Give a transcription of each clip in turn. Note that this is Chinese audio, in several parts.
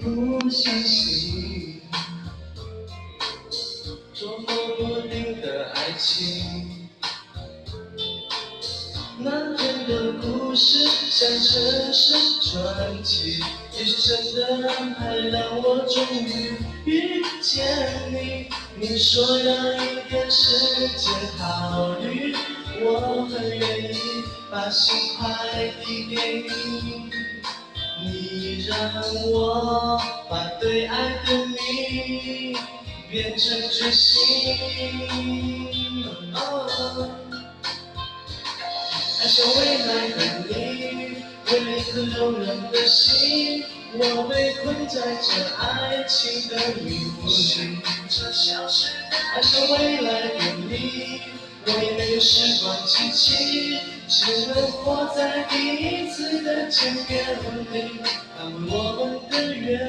不相信捉摸不定的爱情漫天的故事像城市传奇也许神的安排让我终于遇见你你说要一点时间考虑我很愿意把心快递给你。你让我把对爱的你变成决心。哦爱上未来的你，为了一颗柔软的心，我被困在这爱情的迷雾里。爱上未来的你，我也没有时光机器，只能活在第一次的见面里，安慰我们的缘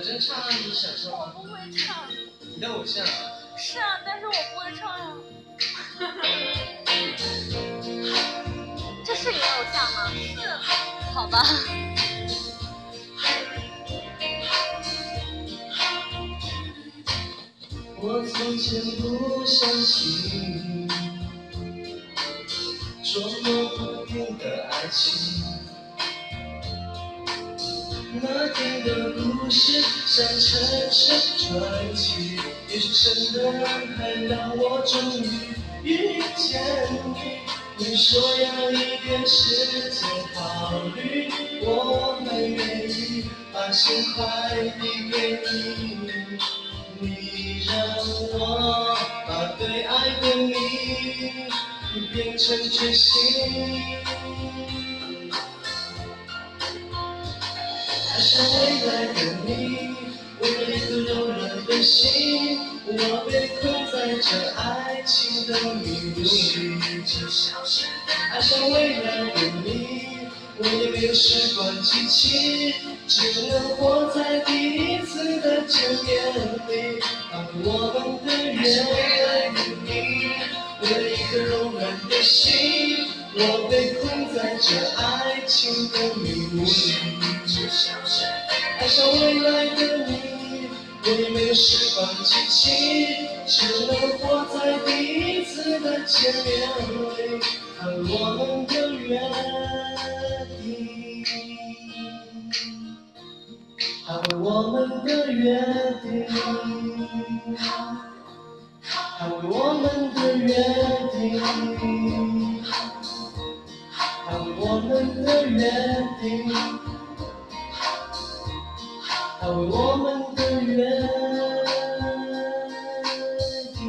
真唱，你想唱吗？我不会唱。你的偶像啊。是啊，但是我不会唱呀。这是你的偶像吗？是。好吧。我从前不相信捉摸不定的爱情，那天的故事像城市传奇，也许真的安排让我终于遇见你。你说要一点时间考虑，我很愿意把心快递给你。你让我把对爱的你变成决心。爱上未来的你，为了一颗柔软的心，我被困在这爱情的迷雾里。爱上未来的你，我也没有时光机器，只能活在第一次的见面里，安慰我们的约被困在这爱情的迷雾里。爱上未来的你，我也没有时光机器，只能活在第一次的见面里，安慰我们的约定，安慰我们的约定，安慰我们的约约定我们的约定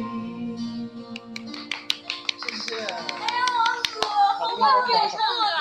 谢谢哎呀王子好棒啊